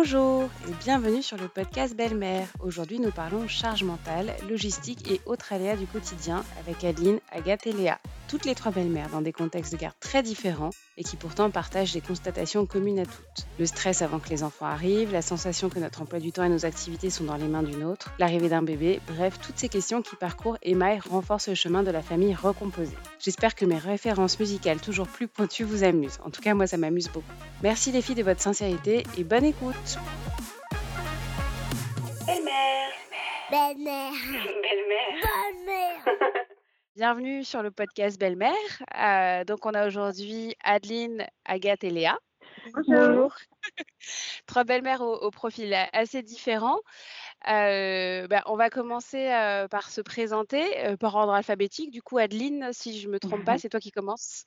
Bonjour et bienvenue sur le podcast Belle-Mère. Aujourd'hui, nous parlons charge mentale, logistique et autres aléas du quotidien avec Adeline, Agathe et Léa. Toutes les trois belles-mères dans des contextes de garde très différents et qui pourtant partagent des constatations communes à toutes. Le stress avant que les enfants arrivent, la sensation que notre emploi du temps et nos activités sont dans les mains d'une autre, l'arrivée d'un bébé, bref, toutes ces questions qui parcourent et renforcent le chemin de la famille recomposée. J'espère que mes références musicales toujours plus pointues vous amusent. En tout cas, moi, ça m'amuse beaucoup. Merci les filles de votre sincérité et bonne écoute. Belle-mère. Belle-mère. Belle-mère. Belle-mère. Bienvenue sur le podcast Belle-Mère. Euh, donc, on a aujourd'hui Adeline, Agathe et Léa. Bonjour. Trois belles-mères au, au profil assez différent. Euh, ben, on va commencer euh, par se présenter euh, par ordre alphabétique. Du coup, Adeline, si je ne me trompe pas, c'est toi qui commences.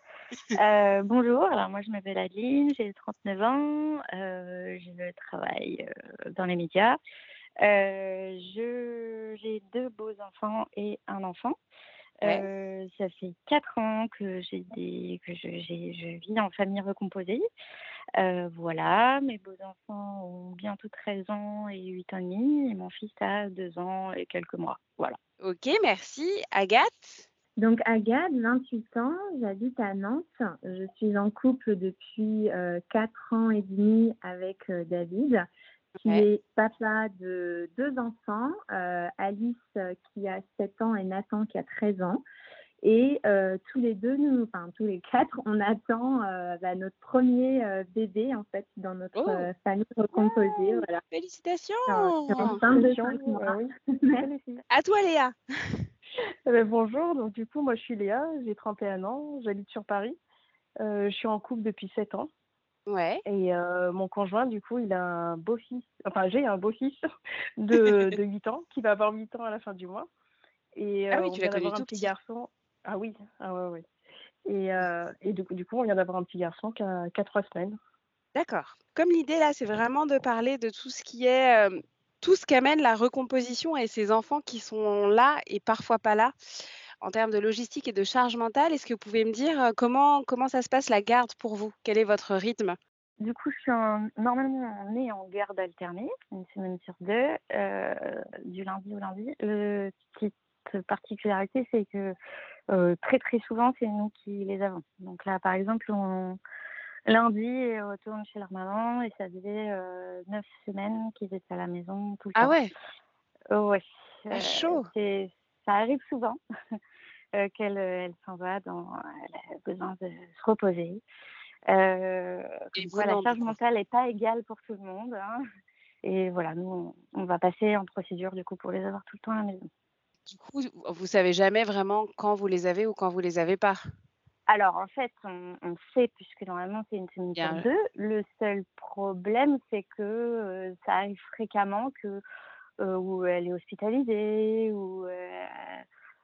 Bonjour, alors moi je m'appelle Adeline, j'ai 39 ans, je travaille dans les médias. J'ai deux beaux enfants et un enfant. Ouais. Ça fait quatre ans que j'ai des que je, je vis en famille recomposée. Euh, voilà, mes beaux enfants ont bientôt 13 ans et 8 ans et demi, et mon fils a 2 ans et quelques mois. Voilà. Ok, merci. Agathe? Donc Agathe, 28 ans, j'habite à Nantes. Je suis en couple depuis euh, 4 ans et demi avec euh, David, qui est papa de deux enfants, euh, Alice qui a 7 ans et Nathan qui a 13 ans. Et euh, tous les deux, nous, enfin tous les quatre, on attend euh, bah, notre premier euh, bébé en fait dans notre Oh. euh, famille recomposée. Voilà. Félicitations C'est enceinte de Félicitations, cinq mois. euh, oui. À toi, Léa. Eh ben, bonjour, donc du coup, moi je suis Léa, j'ai 31 ans, j'habite sur Paris. Euh, je suis en couple depuis 7 ans Ouais. et euh, mon conjoint, du coup, il a un beau-fils, enfin j'ai un beau-fils de, de 8 ans qui va avoir 8 ans à la fin du mois. Et Ah euh, oui, on tu l'as vient connu d'avoir tout un petit petit. garçon. Ah oui, ah ouais, ouais. Et, euh, et du coup, du coup, on vient d'avoir un petit garçon qui a, qui a 3 semaines. D'accord. Comme l'idée là, c'est vraiment de parler de tout ce qui est euh, tout ce qu'amène la recomposition et ces enfants qui sont là et parfois pas là en termes de logistique et de charge mentale. Est-ce que vous pouvez me dire euh, comment comment ça se passe la garde pour vous? Quel est votre rythme? Du coup, je suis en- normalement née en garde alternée, une semaine sur deux, euh, du lundi au lundi. Le petite particularité, c'est que euh, très très souvent, c'est nous qui les avons. Donc là, par exemple, on, lundi, ils retournent chez leur maman et ça faisait euh, neuf semaines qu'ils étaient à la maison tout le Ah temps. ouais, Euh, ouais. Ah, chaud. ça arrive souvent euh, qu'elle elle s'en va, dans, elle a besoin de se reposer. Euh, Et quoi, la charge mentale n'est pas égale pour tout le monde. hein. Et voilà, nous, on, on va passer en procédure du coup pour les avoir tout le temps à la maison. Du coup, vous savez jamais vraiment quand vous les avez ou quand vous les avez pas? Alors en fait, on, on sait, puisque normalement c'est une semaine sur deux, le seul problème c'est que euh, ça arrive fréquemment que euh, où elle est hospitalisée ou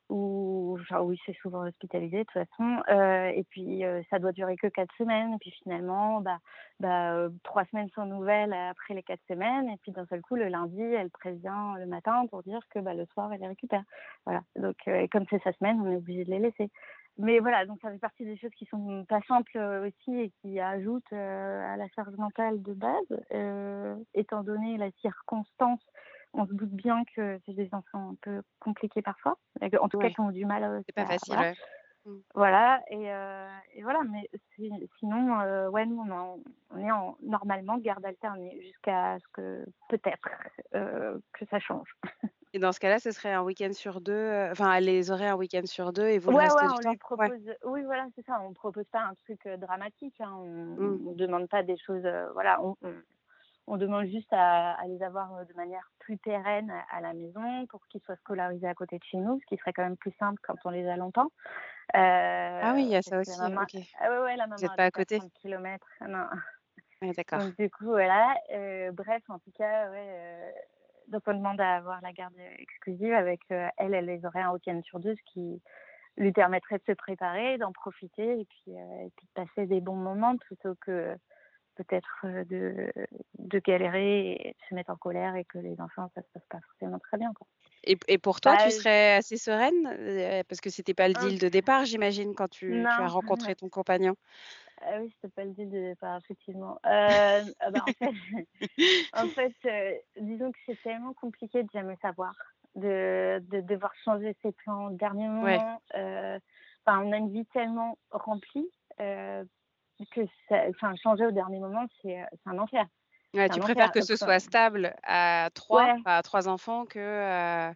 ou enfin, oui c'est souvent hospitalisé de toute façon. Euh, et puis euh, ça doit durer que quatre semaines. Et puis finalement bah, bah euh, trois semaines sans nouvelles après les quatre semaines. Et puis d'un seul coup le lundi elle prévient le matin pour dire que bah, le soir elle les récupère. Voilà. Donc euh, et comme c'est sa semaine on est obligé de les laisser. Mais voilà, donc ça fait partie des choses qui sont pas simples euh, aussi et qui ajoutent à la charge mentale de base. Étant donné la circonstance, on se doute bien que c'est des enfants un peu compliqués parfois, en tout Ouais. cas qui ont du mal à C'est pas facile. voilà. ouais. Voilà, et, euh, et voilà, mais si- sinon, euh, ouais, nous, on, en- on est en, normalement garde alternée jusqu'à ce que peut-être euh, que ça change. Et dans ce cas-là, ce serait un week-end sur deux. euh, Enfin, elle les aurait un week-end sur deux et vous le Ouais, reste ouais, du on temps. propose. Oui, voilà, c'est ça. On propose pas un truc euh, dramatique. Hein. On, Mm. on demande pas des choses. euh, voilà, on, on, on demande juste à, à les avoir euh, de manière plus pérenne à, la maison pour qu'ils soient scolarisés à côté de chez nous, ce qui serait quand même plus simple quand on les a longtemps. Euh, Ah oui, il y a ça aussi. maman- ok. Ah ouais, ouais, la maman êtes a pas à côté 30 km. Non. Ouais, D'accord. Donc du coup, voilà. Euh, bref, en tout cas, ouais. euh, donc on demande à avoir la garde exclusive avec euh, elle, elle les aurait un week-end sur deux, ce qui lui permettrait de se préparer, d'en profiter et puis, euh, et puis de passer des bons moments plutôt que peut-être euh, de, de galérer et de se mettre en colère et que les enfants, ça se passe pas forcément très bien. Quoi. Et, et pour toi, Bah, tu serais assez sereine euh, parce que c'était pas le Ah. deal de départ, j'imagine, quand tu, tu as rencontré ton compagnon. Ah oui, je t'ai pas le dit de pas effectivement. Euh, ah bah, en fait, en fait euh, disons que c'est tellement compliqué de jamais savoir, de, de devoir changer ses plans au dernier moment. Euh, enfin, on a une vie tellement remplie euh, que ça, enfin, changer au dernier moment, c'est c'est un enfer. Ouais, tu préfères enfer. que ce Enfin, soit stable à 3, ouais, à 3 enfants que, heu,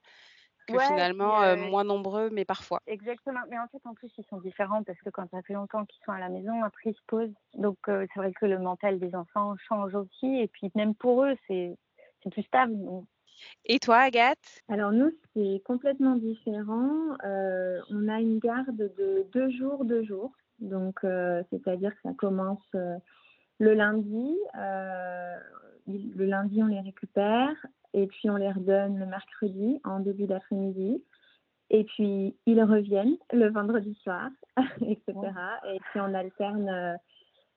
que ouais, puis finalement, euh, moins nombreux, mais parfois. Exactement. Mais en fait, en plus, ils sont différents parce que quand ça fait longtemps qu'ils sont à la maison, après, ils se posent. Donc, euh, c'est vrai que le mental des enfants change aussi. Et puis, même pour eux, c'est c'est plus stable. Donc, Et toi, Agathe? Alors nous, c'est complètement différent. Euh, on a une garde de deux jours, deux jours. Donc, euh, c'est-à-dire que ça commence euh, le lundi. euh, il- le lundi, on les récupère et puis on les redonne le mercredi en début d'après-midi. Et puis, ils reviennent le vendredi soir, etc. Et puis, on alterne, euh,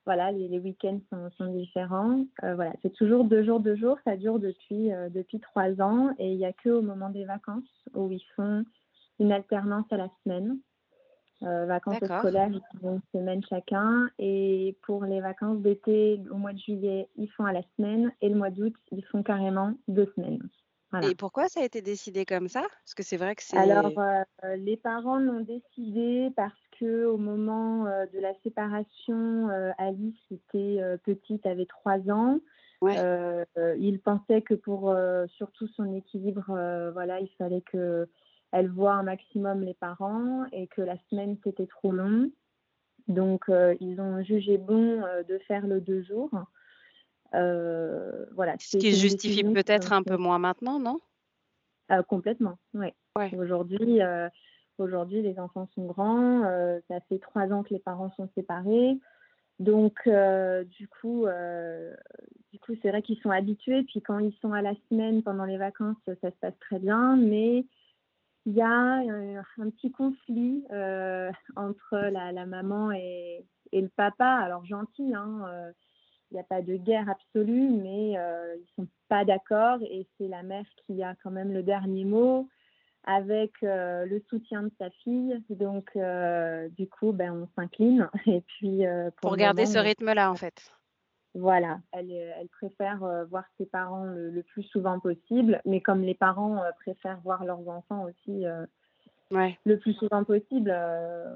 voilà, les, les week-ends sont, sont différents. Euh, voilà, c'est toujours deux jours, deux jours. Ça dure depuis, euh, depuis trois ans. Et il n'y a que au moment des vacances où ils font une alternance à la semaine. Euh, vacances scolaires, ils font une semaine chacun. Et pour les vacances d'été, au mois de juillet, ils font à la semaine. Et le mois d'août, ils font carrément deux semaines. Voilà. Et pourquoi ça a été décidé comme ça? Parce que c'est vrai que Alors, c'est euh, les parents l'ont décidé parce que au moment euh, de la séparation, euh, Alice était petite, avait trois ans. ouais, ils pensaient que pour surtout son équilibre, voilà, il fallait que elle voit un maximum les parents et que la semaine c'était trop long. Donc, euh, ils ont jugé bon euh, de faire le deux jours. Euh, voilà, ce qui justifie peut-être un peu moins maintenant, non? complètement, oui. Ouais. Aujourd'hui, aujourd'hui, les enfants sont grands. ça fait trois ans que les parents sont séparés. Donc, euh, du coup, euh, du coup, c'est vrai qu'ils sont habitués. Puis quand ils sont à la semaine pendant les vacances, ça se passe très bien. Mais il y a un, un petit conflit euh, entre la, la maman et, et le papa. Alors gentil, hein. euh, il n'y a pas de guerre absolue, mais euh, ils sont pas d'accord et c'est la mère qui a quand même le dernier mot avec euh, le soutien de sa fille. Donc, euh, du coup, ben, on s'incline. Et puis, euh, pour, Pour garder moment, ce rythme-là, en fait. Voilà, elle, elle préfère euh, voir ses parents le, le plus souvent possible, mais comme les parents euh, préfèrent voir leurs enfants aussi euh, Ouais. le plus souvent possible.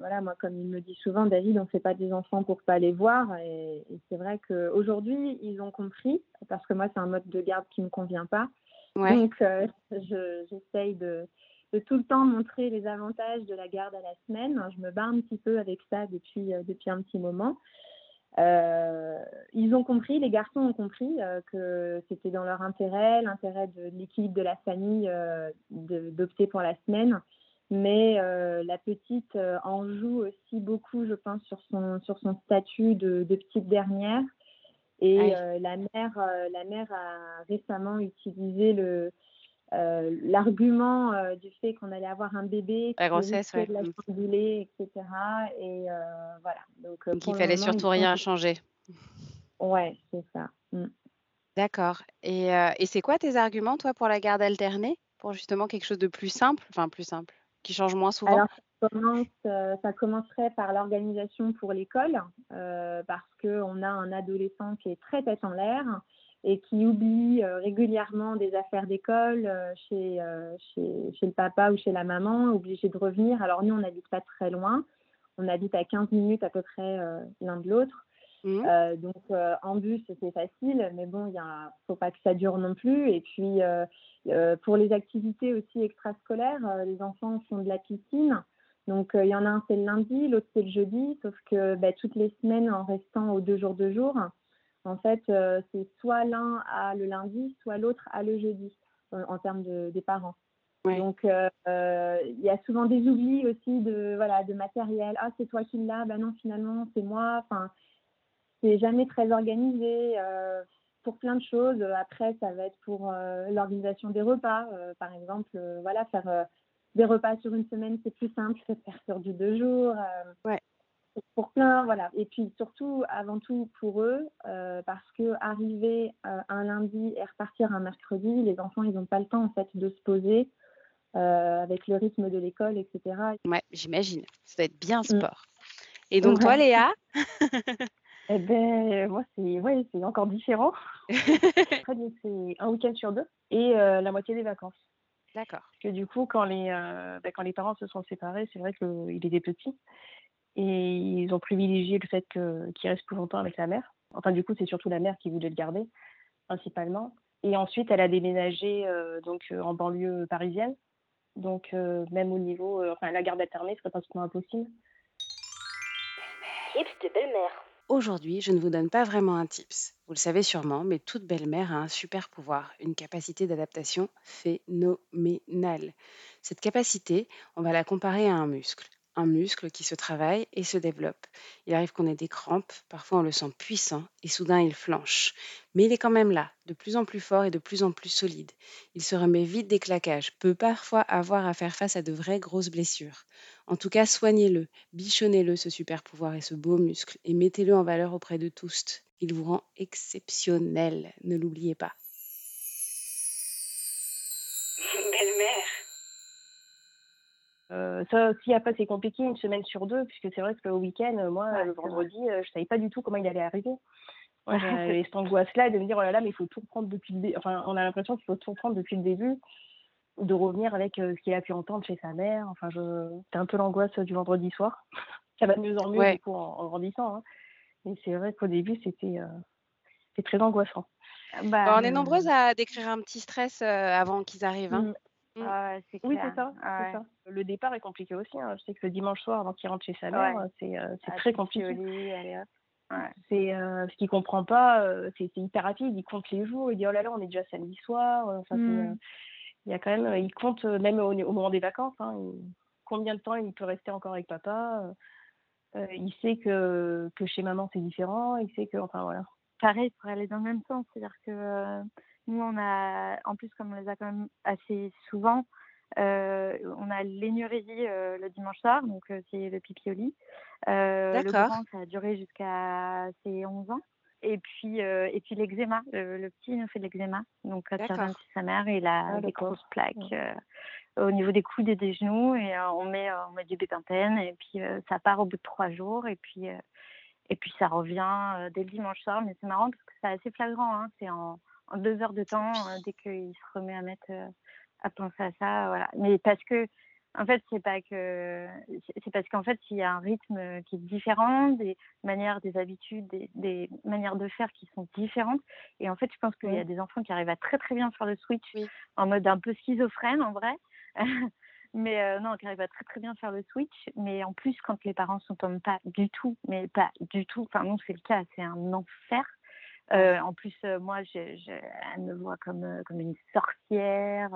voilà, moi, comme il me dit souvent, David, on ne fait pas des enfants pour pas les voir. Et, et c'est vrai qu'aujourd'hui, ils ont compris, parce que moi, c'est un mode de garde qui ne me convient pas. Ouais. Donc, je- j'essaye de, de tout le temps montrer les avantages de la garde à la semaine. Je me bats un petit peu avec ça depuis, depuis un petit moment. Euh, ils ont compris, les garçons ont compris euh, que c'était dans leur intérêt, l'intérêt de l'équilibre de la famille, euh, de- d'opter pour la semaine. Mais la petite en joue aussi beaucoup, je pense, sur son, sur son statut de, de petite dernière. Et euh, la, mère, la mère a récemment utilisé le, euh, l'argument euh, du fait qu'on allait avoir un bébé, La grossesse, ouais. de la etc. Et euh, voilà. Donc, Donc il fallait moment, surtout rien changer. Ouais, c'est ça. Mm. D'accord. Et, et c'est quoi tes arguments, toi, pour la garde alternée? Pour justement quelque chose de plus simple, enfin plus simple, qui change moins souvent? Alors, ça, commence, ça commencerait par l'organisation pour l'école, parce qu'on a un adolescent qui est très tête en l'air et qui oublie euh, régulièrement des affaires d'école euh, chez, euh, chez, chez le papa ou chez la maman, obligé de revenir. Alors, nous, on n'habite pas très loin. On habite à 15 minutes à peu près l'un de l'autre. Euh, donc euh, en bus c'est facile, mais bon, il ne faut pas que ça dure non plus. Et puis euh, pour les activités aussi extrascolaires, les enfants font de la piscine. Donc il y en a un c'est le lundi, l'autre c'est le jeudi, sauf que bah, toutes les semaines en restant aux deux jours de jour, en fait euh, c'est soit l'un a le lundi, soit l'autre a le jeudi en termes de, des parents. Ouais. Donc euh, euh, il y a souvent des oublis aussi de voilà de matériel. Ah c'est toi qui l'as, ben non finalement c'est moi. Enfin c'est jamais très organisé euh, pour plein de choses. Après, ça va être pour euh, l'organisation des repas. Par exemple, voilà, faire des repas sur une semaine, c'est plus simple que faire sur du deux jours. Ouais. Pour plein, voilà. Et puis surtout, avant tout pour eux, euh, parce que arriver euh, un lundi et repartir un mercredi, les enfants, ils n'ont pas le temps en fait de se poser euh, avec le rythme de l'école, etc. Ouais, j'imagine. Ça doit être bien Mm. sport. Et donc toi, Ouais. Léa? Eh ben, moi, c'est ouais, c'est encore différent. Après, donc, c'est un week-end sur deux et la moitié des vacances. D'accord. Parce que du coup, quand les, bah, quand les parents se sont séparés, c'est vrai qu'il était petit et ils ont privilégié le fait qu'il reste plus longtemps avec la mère. Enfin, du coup, c'est surtout la mère qui voulait le garder, principalement. Et ensuite, elle a déménagé euh, donc euh, en banlieue parisienne. Donc, euh, même au niveau, euh, enfin, la garde alternée serait pratiquement impossible. Tips de belle-mère. Aujourd'hui, je ne vous donne pas vraiment un tips. Vous le savez sûrement, mais toute belle-mère a un super pouvoir, une capacité d'adaptation phénoménale. Cette capacité, on va la comparer à un muscle. Un muscle qui se travaille et se développe. Il arrive qu'on ait des crampes, parfois on le sent puissant et soudain il flanche. Mais il est quand même là, de plus en plus fort et de plus en plus solide. Il se remet vite des claquages, peut parfois avoir à faire face à de vraies grosses blessures. En tout cas, soignez-le, bichonnez-le ce super pouvoir et ce beau muscle et mettez-le en valeur auprès de tous. Il vous rend exceptionnel, ne l'oubliez pas. Belle-mère. Euh, ça aussi, après, c'est compliqué une semaine sur deux, puisque c'est vrai que le week-end, euh, moi, Ouais, le vendredi, euh, je savais pas du tout comment il allait arriver. Ouais, j'avais cette angoisse-là de me dire, oh là là, mais il faut tout reprendre depuis le début. Enfin, on a l'impression qu'il faut tout reprendre depuis le début, de revenir avec euh, ce qu'il a pu entendre chez sa mère. Enfin, je... c'était un peu l'angoisse du vendredi soir. ça va de mieux en mieux, Ouais. du coup, en, en grandissant. Hein. Mais c'est vrai qu'au début, c'était euh, très angoissant. Bah, on est nombreuses à décrire un petit stress avant qu'ils arrivent. hein. Mm. ah c'est Oui, c'est ça, Ah c'est ouais. ça. Le départ est compliqué aussi. hein. Je sais que le dimanche soir, avant qu'il rentre chez sa Ouais. mère, c'est euh, c'est Ah, très compliqué. Ouais. C'est euh, ce qu'il comprend pas, euh, c'est hyper rapide. Il compte les jours. Il dit oh là là, on est déjà samedi soir. euh, Enfin, Mm. euh, il y a quand même, euh, il compte euh, même au, au moment des vacances. hein, il- combien de temps il peut rester encore avec papa. euh, euh, il sait que que chez maman c'est différent. Il sait que, enfin voilà. pareil pour aller dans le même sens. C'est-à-dire que euh, nous, on a, en plus, comme on les a quand même assez souvent, euh, on a l'énurésie euh, le dimanche soir, donc euh, c'est le pipi au lit. Le grand, ça a duré jusqu'à ses 11 ans. Et puis, et puis l'eczéma. Le, petit, il nous fait de l'eczéma. Donc, D'accord. revient chez sa mère, il a Ah, des grosses plaques Ouais. au niveau des coudes et des genoux. Et on, met, on met du bépantène. Et puis, ça part au bout de trois jours. Et puis, et puis ça revient dès le dimanche soir, mais c'est marrant parce que c'est assez flagrant. Hein. C'est en, en deux heures de temps, euh, dès qu'il se remet à mettre euh, à penser à ça, voilà. Mais parce que, en fait, c'est pas que, c'est- parce qu'en fait, il y a un rythme qui est différent, des manières, des habitudes, des, des manières de faire qui sont différentes. Et en fait, je pense qu'il y a des enfants qui arrivent à très très bien faire le switch Oui. en mode un peu schizophrène en vrai. Mais euh, non, qui arrive à très très bien faire le switch. Mais en plus, quand les parents s'entendent pas du tout, mais pas du tout, enfin non, c'est le cas, c'est un enfer. Euh, en plus, euh, moi, je, je, elle me voit comme, euh, comme une sorcière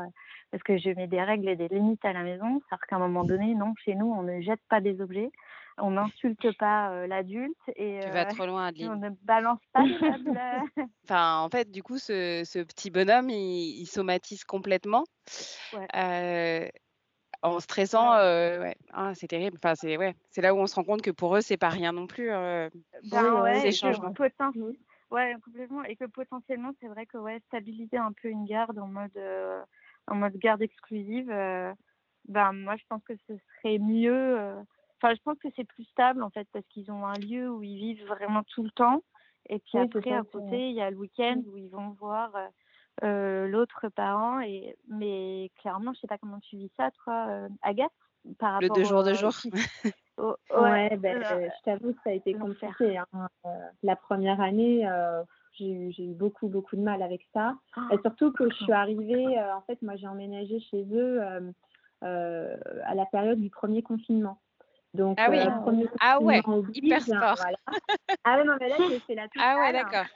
parce que je mets des règles et des limites à la maison. C'est-à-dire qu'à un moment donné, non, chez nous, on ne jette pas des objets, on n'insulte pas euh, l'adulte et Tu euh, vas trop loin, on ne balance pas les tables. Enfin, en fait, du coup, ce, ce petit bonhomme, il, il somatise complètement. Ouais. Euh, en stressant, euh, ouais. Ah, c'est terrible. Enfin, c'est ouais. c'est là où on se rend compte que pour eux, c'est pas rien non plus. euh. Ben ouais, ces changements. Ouais, complètement. Et que potentiellement, c'est vrai que ouais, stabiliser un peu une garde en mode, euh, en mode garde exclusive, euh, ben moi je pense que ce serait mieux. euh, Enfin, je pense que c'est plus stable en fait parce qu'ils ont un lieu où ils vivent vraiment tout le temps. Et puis Oui, après, à côté, il y a le week-end où ils vont voir euh, l'autre parent. Et mais clairement, je sais pas comment tu vis ça, toi, Agathe, par Le rapport deux jours, deux jours. Ouais, ben, euh, je t'avoue que ça a été compliqué. hein. Euh, la première année, euh, j'ai eu, beaucoup, beaucoup de mal avec ça. Et surtout que je suis arrivée, euh, en fait, moi j'ai emménagé chez eux à la période du premier confinement. Donc, Ah oui. premier Ah ouais, hyper sport. voilà. Ah ouais, non, mais là, j'ai fait la. Ah ouais, d'accord.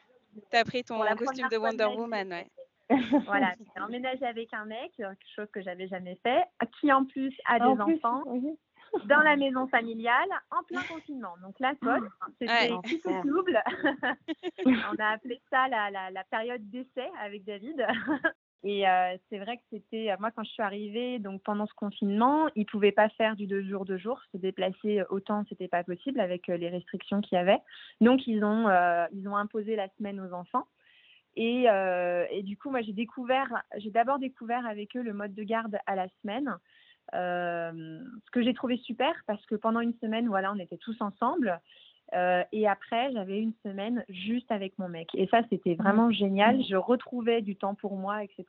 T'as pris ton costume de Wonder. Woman, ouais. Voilà, j'ai emménagé avec un mec, quelque chose que j'avais jamais fait, qui en plus a des En plus, enfants oui. Dans la maison familiale en plein confinement. Donc la cote, c'était Ouais. plutôt Enfer. double. On a appelé ça la, la, la période d'essai avec David. Et euh, c'est vrai que c'était, moi quand je suis arrivée, donc pendant ce confinement, ils pouvaient pas faire du deux jours, deux jours, se déplacer autant, c'était pas possible avec euh, les restrictions qu'il y avait. Donc ils ont, euh, ils ont imposé la semaine aux enfants. Et, euh, et du coup, moi j'ai découvert, j'ai d'abord découvert avec eux le mode de garde à la semaine. Euh, ce que j'ai trouvé super parce que pendant une semaine, voilà, on était tous ensemble. Euh, et après, j'avais une semaine juste avec mon mec. Et ça, c'était vraiment génial. Je retrouvais du temps pour moi, etc.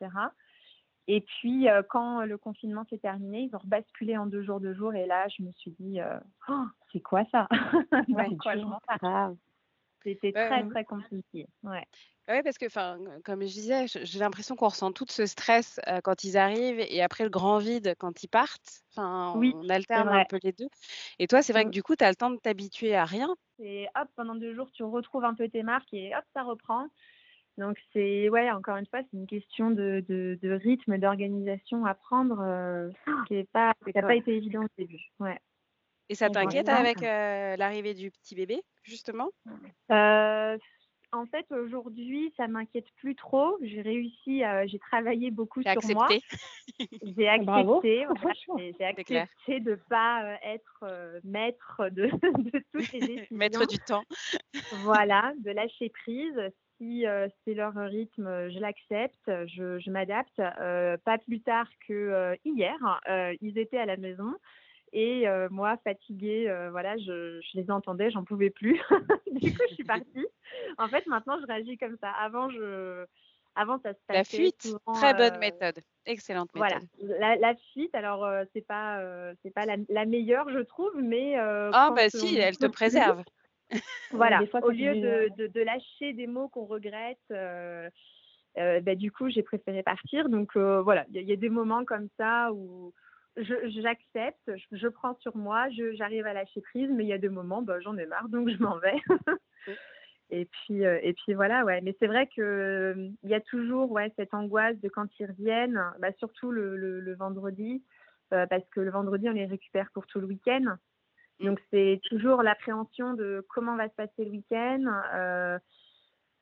Et puis, euh, quand le confinement s'est terminé, ils ont rebasculé en deux jours, deux jours. Et là, je me suis dit, euh, Oh, c'est quoi ça? Ouais, C'était Ouais, très, très compliqué. Ouais. Ouais, parce que, enfin, comme je disais, j'ai l'impression qu'on ressent tout ce stress euh, quand ils arrivent et après le grand vide quand ils partent. Enfin, Oui, on alterne un peu les deux. Et toi, c'est vrai que Mm. du coup, tu as le temps de t'habituer à rien? Et hop, pendant deux jours, tu retrouves un peu tes marques et hop, ça reprend. Donc, c'est, ouais, encore une fois, c'est une question de, de, de rythme, d'organisation à prendre euh, qui n'a pas, qui a pas Ouais. été évident au début. Ouais. Et ça t'inquiète avec euh, l'arrivée du petit bébé, justement? Euh, en fait, aujourd'hui, ça m'inquiète plus trop. J'ai réussi, euh, j'ai travaillé beaucoup sur moi. accepté? J'ai accepté, Bravo. voilà, Franchement. j'ai accepté de ne pas euh, être euh, maître de, de toutes les décisions. Maître du temps. Voilà, de lâcher prise. Si euh, c'est leur rythme, je l'accepte, je, je m'adapte. Euh, pas plus tard que euh, hier, euh, ils étaient à la maison et euh, moi, fatiguée, euh, voilà, je, je les entendais, j'en pouvais plus. du coup, je suis partie. En fait, maintenant, je réagis comme ça. Avant, je, avant ça se La passait fuite, souvent, très bonne euh, méthode. Excellente voilà, méthode. la, la fuite, alors euh, c'est pas euh, c'est pas la, la meilleure, je trouve, mais euh, Ah, quand bah si, elle te préserve. voilà, des fois, au lieu de, de, de lâcher des mots qu'on regrette, euh, euh, bah, du coup, j'ai préféré partir. Donc euh, voilà, il y, a- il y a des moments comme ça où j'accepte, je, je prends sur moi, j'arrive à lâcher prise, mais il y a des moments, bah, j'en ai marre, donc je m'en vais. et puis euh, et puis voilà, ouais. Mais c'est vrai que euh, il y a toujours ouais cette angoisse de quand ils reviennent, bah, surtout le, le, le vendredi, euh, parce que le vendredi on les récupère pour tout le week-end. Donc c'est toujours l'appréhension de comment va se passer le week-end,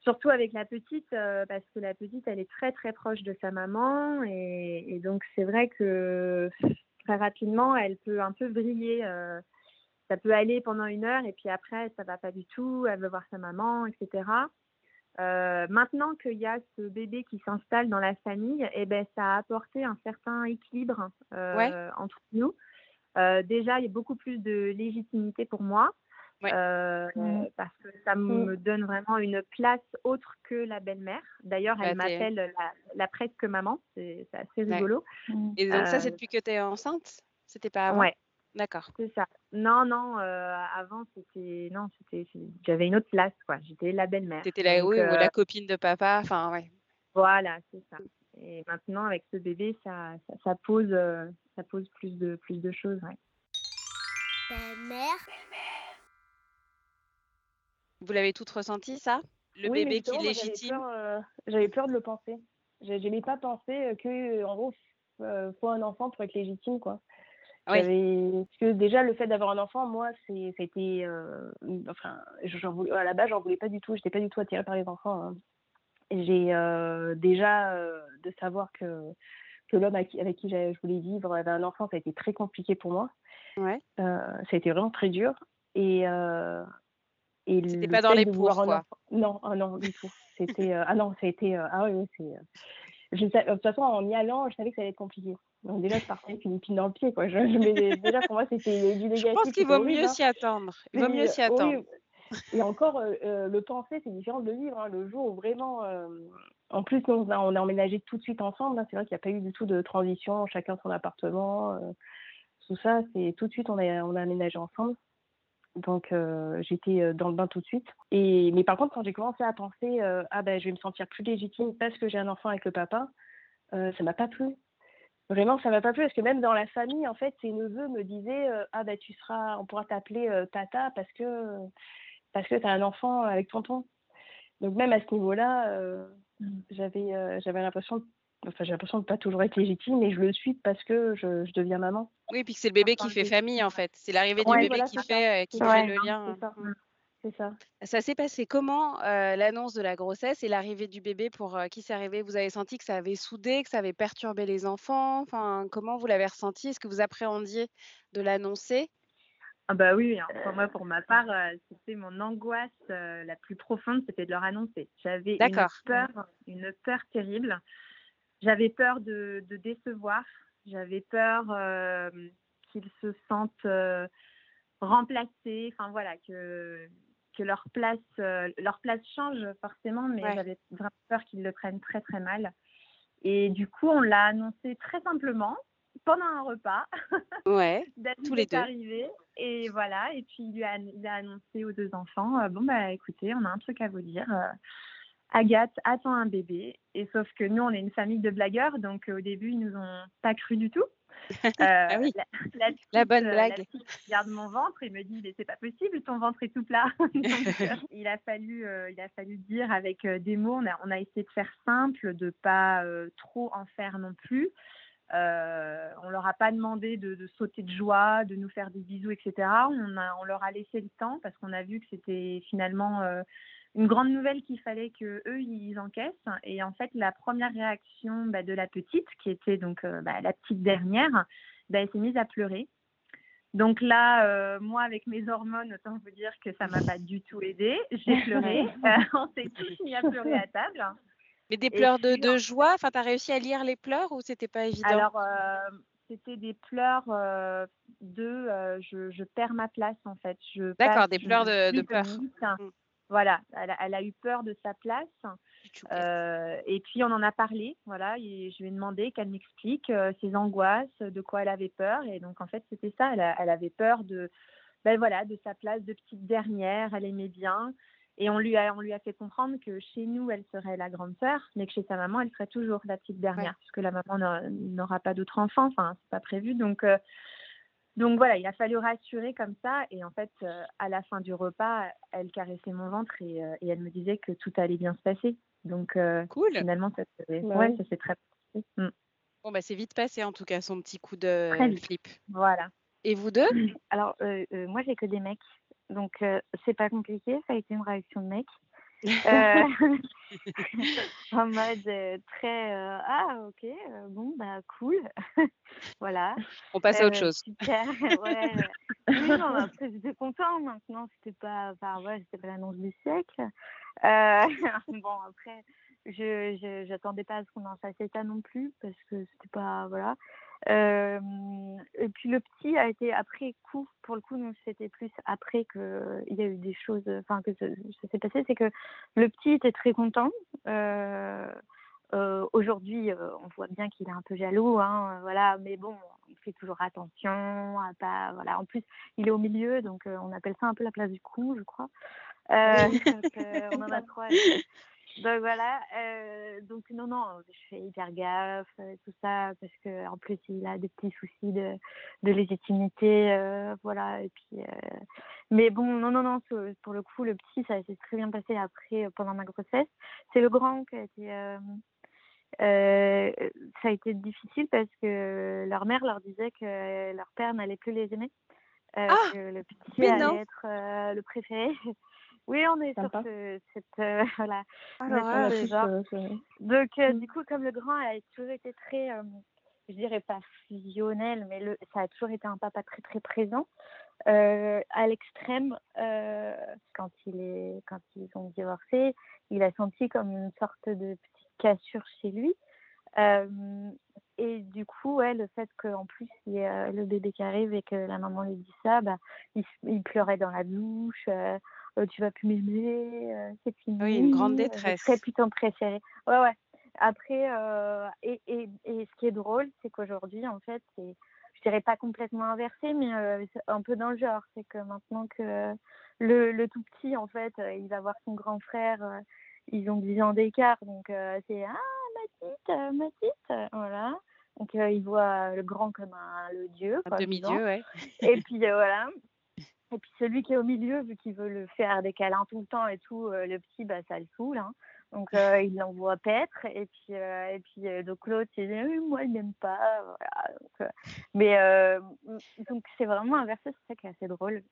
surtout avec la petite, euh, parce que la petite elle est très très proche de sa maman et, et donc c'est vrai que très rapidement elle peut un peu briller. euh, ça peut aller pendant une heure et puis après ça va pas du tout, elle veut voir sa maman, etc. Euh, maintenant qu'il y a ce bébé qui s'installe dans la famille, eh ben, ça a apporté un certain équilibre Ouais. entre nous. Déjà, il y a beaucoup plus de légitimité pour moi. Ouais. euh, Mm. parce que ça me donne vraiment une place autre que la belle-mère. D'ailleurs, elle Bah, m'appelle la, la presque maman, c'est assez Ouais. rigolo. Et donc ça, c'est Euh, depuis que tu es enceinte? C'était pas avant? Ouais, D'accord. c'est ça. Non, non, euh, avant, c'était. Non, c'était. J'avais une autre place, quoi. J'étais la belle-mère. T'étais la, Donc, oui, ou la copine de papa. Enfin, ouais. Voilà, c'est ça. Et maintenant, avec ce bébé, ça, ça, ça pose, euh, ça pose plus de, plus de choses. Ouais. Belle-mère. Vous l'avez toutes ressenti, ça? Le Oui, bébé qui j'avais légitime? peur, euh, J'avais peur de le penser. Je n'aimais pas penser que, en gros, euh, faut un enfant pour être légitime, quoi. Oui. Parce que déjà, le fait d'avoir un enfant, moi, c'est, ça a été, euh, enfin, voulais, à la base, j'en voulais pas du tout. J'étais pas du tout attirée par les enfants. hein. J'ai euh, déjà euh, de savoir que que l'homme avec qui, avec qui j'avais- je voulais vivre avait un enfant, ça a été très compliqué pour moi. Ouais. Ça a été vraiment très dur. Et C'était pas dans les de pour, vouloir un quoi. Non, ah non, du tout. C'était euh, ah non, ça a été euh, ah oui, oui c'est. euh, je de toute façon, en y allant, je savais que ça allait être compliqué. Donc déjà, je partais avec une épine dans le pied, quoi. Je, déjà pour moi, c'était du négatif. Je pense qu'il vaut horrible, mieux hein. s'y attendre. Il vaut mieux s'y attendre. oui, et encore, euh, le penser, c'est différent de le vivre. hein. Le jour où vraiment. en plus, nous, on a, on a emménagé tout de suite ensemble. hein. C'est vrai qu'il n'y a pas eu du tout de transition, chacun son appartement. tout ça, c'est tout de suite, on a, on a aménagé ensemble. Donc, euh, j'étais euh, dans le bain tout de suite. Et, mais par contre, quand j'ai commencé à penser, euh, ah ben, je vais me sentir plus légitime parce que j'ai un enfant avec le papa, euh, ça m'a pas plu. Vraiment, ça m'a pas plu parce que même dans la famille, en fait, ses neveux me disaient, ah ben, tu seras, on pourra t'appeler tata parce que parce que tu as un enfant avec tonton. Donc même à ce niveau-là, euh, j'avais j'avais l'impression, de- enfin j'ai l'impression de pas toujours être légitime, et je le suis parce que je, je deviens maman. Oui, puis que c'est le bébé qui fait famille, en fait. C'est l'arrivée du bébé voilà, qui fait, euh, qui fait le lien. C'est ça. Mm. C'est ça. Ça s'est passé comment, euh, l'annonce de la grossesse et l'arrivée du bébé pour euh, qui c'est arrivé? Vous avez senti que ça avait soudé, que ça avait perturbé les enfants? Enfin, comment vous l'avez ressenti? Est-ce que vous appréhendiez de l'annoncer? Ah bah oui, hein. Enfin, moi pour ma part, euh, c'était mon angoisse euh, la plus profonde, c'était de leur annoncer. J'avais une peur, une peur terrible. J'avais peur de, de décevoir. J'avais peur euh, qu'ils se sentent euh, remplacés. Enfin voilà, que que leur place, leur place change forcément, mais Ouais. j'avais vraiment peur qu'ils le prennent très très mal. Et du coup, on l'a annoncé très simplement pendant un repas. Ouais. Tous les est deux. arrivé et voilà. Et puis il, lui a, il a annoncé aux deux enfants euh, bon bah écoutez, on a un truc à vous dire. Euh, Agathe attend un bébé. Et sauf que nous, on est une famille de blagueurs, donc euh, au début, ils nous ont pas cru du tout. Euh, Ah oui. la, la petite, La bonne euh, blague. petite regarde mon ventre et me dit mais c'est pas possible, ton ventre est tout plat. Donc, euh, il a fallu, euh, il a fallu dire avec euh, des mots. On a, on a essayé de faire simple, de pas euh, trop en faire non plus. Euh, on leur a pas demandé de, de sauter de joie, de nous faire des bisous, etc. On, a, on leur a laissé le temps parce qu'on a vu que c'était finalement euh, une grande nouvelle qu'il fallait que eux ils encaissent. Et en fait, la première réaction bah, de la petite, qui était donc euh, bah, la petite dernière, bah, elle s'est mise à pleurer. Donc là, euh, moi, avec mes hormones, autant vous dire que ça m'a pas du tout aidé. J'ai pleuré. Euh, on s'est tous mis à pleurer à table. Mais des pleurs de, joie, enfin, t'as réussi à lire les pleurs ou c'était pas évident? Alors, euh, c'était des pleurs euh, de euh, je, je perds ma place en fait. Je D'accord, des pleurs de- peur. Voilà, elle a, elle a eu peur de sa place. Euh, et puis on en a parlé, voilà, et je lui ai demandé qu'elle m'explique euh, ses angoisses, de quoi elle avait peur. Et donc en fait c'était ça, elle, a- elle avait peur de, ben voilà, de sa place de petite dernière, elle aimait bien. Et on lui a, on lui a fait comprendre que chez nous elle serait la grande sœur, mais que chez sa maman elle serait toujours la petite dernière, puisque la maman n'a- n'aura pas d'autres enfants, enfin c'est pas prévu. Donc euh, donc voilà, il a fallu rassurer comme ça. Et en fait, euh, à la fin du repas, elle caressait mon ventre et, euh, et elle me disait que tout allait bien se passer. Donc euh, Cool. finalement, ça s'est ouais, très bien passé. Mm. Bon, bah, c'est vite passé en tout cas, son petit coup de flip. Voilà. Et vous deux? Alors, euh, euh, moi, j'ai que des mecs. Donc, euh, c'est pas compliqué. Ça a été une réaction de mec. Euh, en mode euh, très euh, Ah, ok, bon, bah, cool. voilà. On passe à autre chose. Super, ouais. Oui, non, après, j'étais content. Maintenant, c'était pas, enfin, ouais, c'était pas l'annonce du siècle. Bon, après, je, je, j'attendais pas à ce qu'on en fasse état non plus parce que c'était pas, voilà. Euh, et puis le petit a été après coup, pour le coup, nous, c'était plus après que il y a eu des choses, enfin, que ça, ça s'est passé, c'est que le petit était très content. Euh, euh, Aujourd'hui, euh, on voit bien qu'il est un peu jaloux, hein, voilà, mais bon, il fait toujours attention à pas, voilà. En plus, il est au milieu, donc euh, on appelle ça un peu la place du con, je crois. Euh, donc, on en a trois. Donc voilà, euh, donc non, non, je fais hyper gaffe, euh, tout ça, parce que en plus il a des petits soucis de, de légitimité, euh, voilà, et puis, euh, mais bon, non, non, non, pour le coup, le petit, ça s'est très bien passé après, euh, pendant ma grossesse. C'est le grand qui a été, euh, euh, ça a été difficile parce que leur mère leur disait que leur père n'allait plus les aimer, Ah, que le petit allait être le préféré. Oui, on est Sympa. sur ce, cette, euh, voilà, Ah, on est sur genre. euh, Donc, euh, Mm. du coup, comme le grand a toujours été très, euh, je dirais pas fusionnel, mais le, ça a toujours été un papa très, très présent, euh, à l'extrême, euh, quand, il est, quand ils ont divorcé, il a senti comme une sorte de petite cassure chez lui. Euh, et du coup, ouais, le fait qu'en plus, il y ait euh, le bébé qui arrive et que la maman lui dit ça, bah, il, il pleurait dans la douche. Euh, tu vas plus m'aimer, euh, c'est fini. Oui, une grande euh, détresse. Serai plus ton préféré. Ouais, ouais. Après, et, et, et ce qui est drôle, c'est qu'aujourd'hui, en fait, c'est, je dirais pas complètement inversé, mais euh, un peu dans le genre. C'est que maintenant que le, le tout petit, en fait, il va voir son grand frère, euh, ils ont 10 ans d'écart, donc euh, c'est Ah, ma petite, ma petite, voilà. Donc il voit le grand comme un le dieu, Un demi-dieu, ouais. Et puis voilà. Et puis celui qui est au milieu, vu qu'il veut le faire des câlins tout le temps et tout, euh, le petit, bah, ça le saoule. hein. Donc euh, il l'envoie paître. Et puis, euh, et puis euh, donc l'autre, il dit Oui, moi, il m'aime pas. Voilà. Donc, euh, mais donc c'est vraiment inversé, c'est ça qui est assez drôle.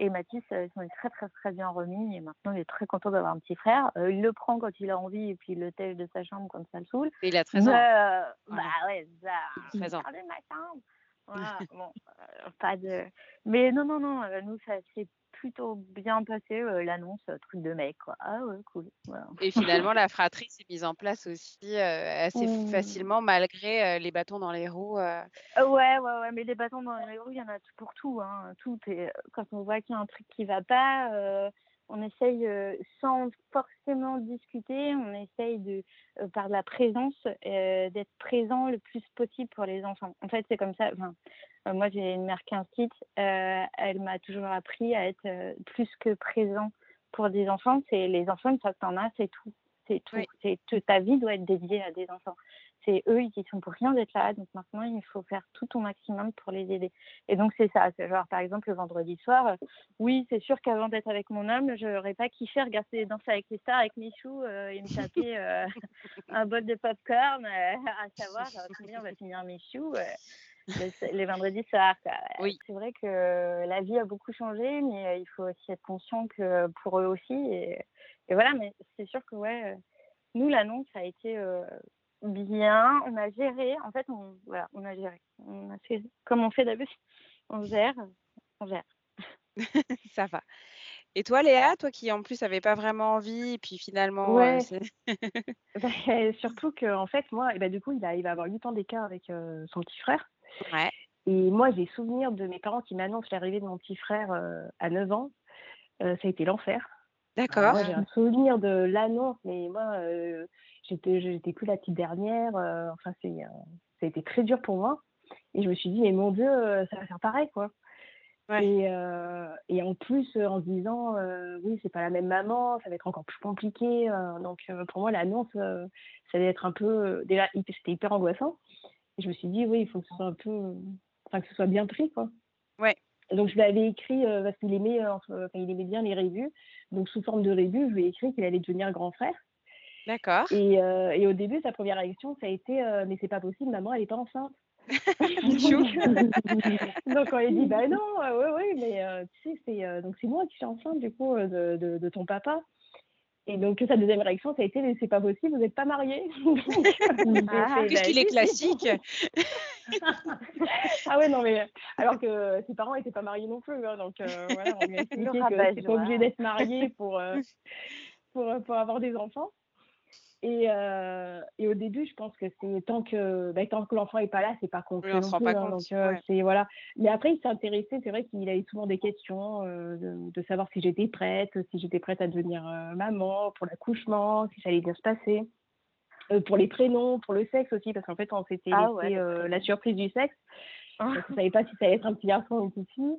Et Mathis, il s'en est très, très, très bien remis. Et maintenant, il est très content d'avoir un petit frère. Il le prend quand il a envie et puis il le tèche de sa chambre quand ça le saoule. Et il a 13 ans. Bah ouais, ça. Il a 13 ans. chambre. Voilà, bon, euh, pas de. Mais non, non, non, euh, nous, ça s'est plutôt bien passé, euh, l'annonce, truc de mec, quoi. Ah ouais, cool. Voilà. Et finalement, la fratrie s'est mise en place aussi assez Mmh. facilement malgré les bâtons dans les roues. Euh, ouais, ouais, ouais, mais les bâtons dans les roues, il y en a tout pour tout, hein. Tout est... Quand on voit qu'il y a un truc qui va pas, on essaye, euh, sans forcément discuter, on essaye de, euh, par de la présence, euh, d'être présent le plus possible pour les enfants. En fait, c'est comme ça. Enfin, moi, j'ai une mère qui incite. Euh, elle m'a toujours appris à être plus que présent pour des enfants. C'est les enfants, une fois que t'en as, c'est tout. C'est tout. Oui. C'est toute ta vie doit être dédiée à des enfants c'est eux, ils y sont pour rien d'être là. Donc maintenant, il faut faire tout ton maximum pour les aider. Et donc, c'est ça. Genre, par exemple, le vendredi soir, euh, oui, c'est sûr qu'avant d'être avec mon homme, je n'aurais pas kiffé regarder danser avec les stars avec Michou euh, et me taper euh, un bol de popcorn, euh, à savoir combien on va finir Michou. euh, le- les vendredis soirs. Oui. C'est vrai que la vie a beaucoup changé, mais il faut aussi être conscient que pour eux aussi. Et, et voilà, mais c'est sûr que ouais, nous, l'annonce a été bien. On a géré. En fait, on, voilà, on a géré. On a fait comme on fait d'habitude. On gère. On gère. Ça va. Et toi, Léa, toi qui en plus n'avais pas vraiment envie, et puis finalement, euh, Ouais. Bah, surtout que en fait, moi, et bah, du coup, il, a, il va avoir 8 ans d'écart avec euh, son petit frère. ouais. Et moi, j'ai souvenir de mes parents qui m'annoncent l'arrivée de mon petit frère euh, à 9 ans. Ça a été l'enfer. D'accord. Moi, j'ai un souvenir de l'annonce, mais moi, j'étais, j'étais plus la petite dernière. euh, enfin, c'est, euh, ça a été très dur pour moi. Et je me suis dit, mais mon Dieu, euh, ça va faire pareil, quoi. Ouais. Et, euh, et en plus, en se disant, euh, oui, c'est pas la même maman, ça va être encore plus compliqué. euh, donc, pour moi, l'annonce, ça allait être un peu. déjà, c'était hyper angoissant. Et je me suis dit, oui, il faut que ce soit un peu. Enfin, que ce soit bien pris, quoi. Ouais. Donc, je lui avais écrit, parce qu'il aimait, enfin, il aimait bien les revues. Donc, sous forme de revue, je lui ai écrit qu'il allait devenir grand frère. D'accord. Et, euh, et au début, sa première réaction, ça a été euh, Mais c'est pas possible, maman, elle est pas enceinte. Donc, on lui dit Bah non, oui, oui, mais euh, tu sais, c'est euh, donc c'est moi qui suis enceinte, du coup, euh, de, de, de ton papa. Et donc, sa deuxième réaction, ça a été Mais c'est pas possible, vous n'êtes pas mariés. Ah, Puisqu'il Bah, est si, si. classique. ah ouais, non, mais alors que ses parents n'étaient pas mariés non plus. hein, donc, euh, voilà, on lui a expliqué que c'est pas obligé d'être marié pour, euh, pour, pour avoir des enfants. Et, euh, et au début, je pense que c'est tant que, bah, tant que l'enfant n'est pas là, c'est pas concret. Oui, on pas hein, compte, donc, euh, ouais. c'est, voilà. Mais après, il s'est intéressé. C'est vrai qu'il avait souvent des questions euh, de, de savoir si j'étais prête, si j'étais prête à devenir euh, maman, pour l'accouchement, si ça allait bien se passer. Euh, pour les prénoms, pour le sexe aussi, parce qu'en fait, on s'était Ah laissé ouais, la surprise du sexe. Parce qu'on ne savait pas si ça allait être un petit garçon ou une petite fille.